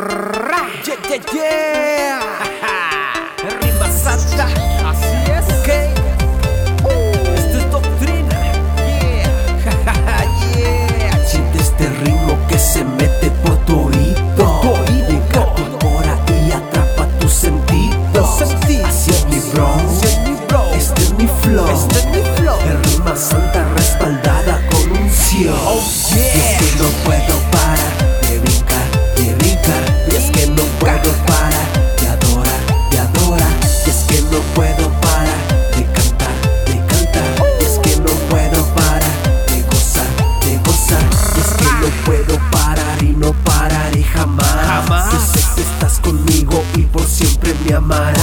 Yeah, yeah, yeah. Rima santa. Así es. Okay. Uh. Esto es doctrina. Yeah. yeah. Siente este ritmo que se mete por tu oído. Llega tu hora y atrapa tus sentidos. Sentido. Así es mi bro. Este es mi flow. Este es mi flow. Rima santa respaldada con un cielo. Oh, yeah. Yo que no puedo amar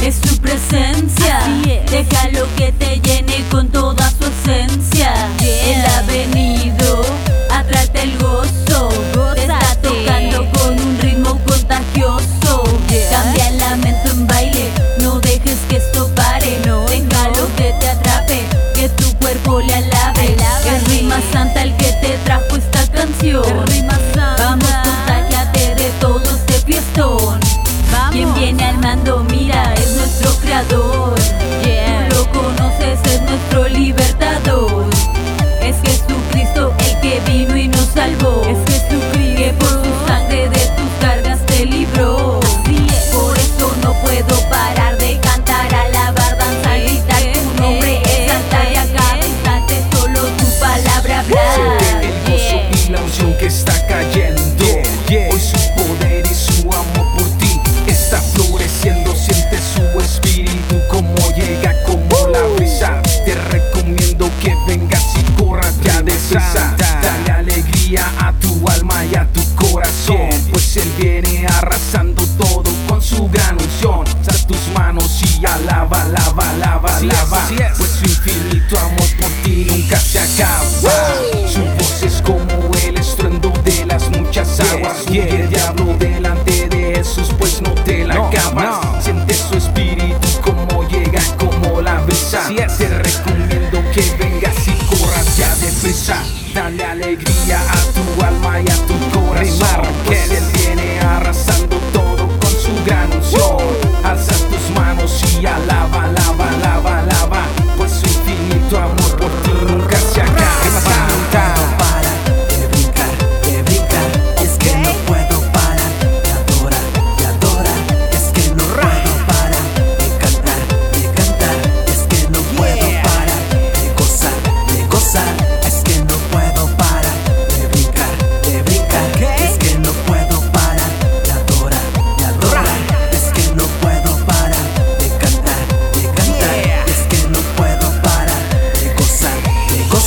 es su presencia. Déjalo que te llene con toda su Check out.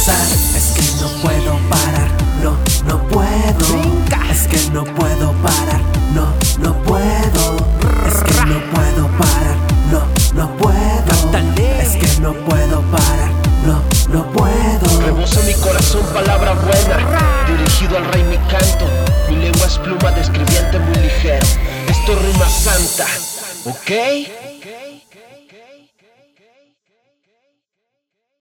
Es que no puedo parar, no, no puedo. Es que no puedo parar, no, no puedo. Es que no puedo parar, no, no puedo. Es que no puedo parar, no, no puedo. Rebosa mi corazón palabra buena, dirigido al rey mi canto. Mi lengua es pluma de escribiente muy ligero. Esto rima santa, ¿ok?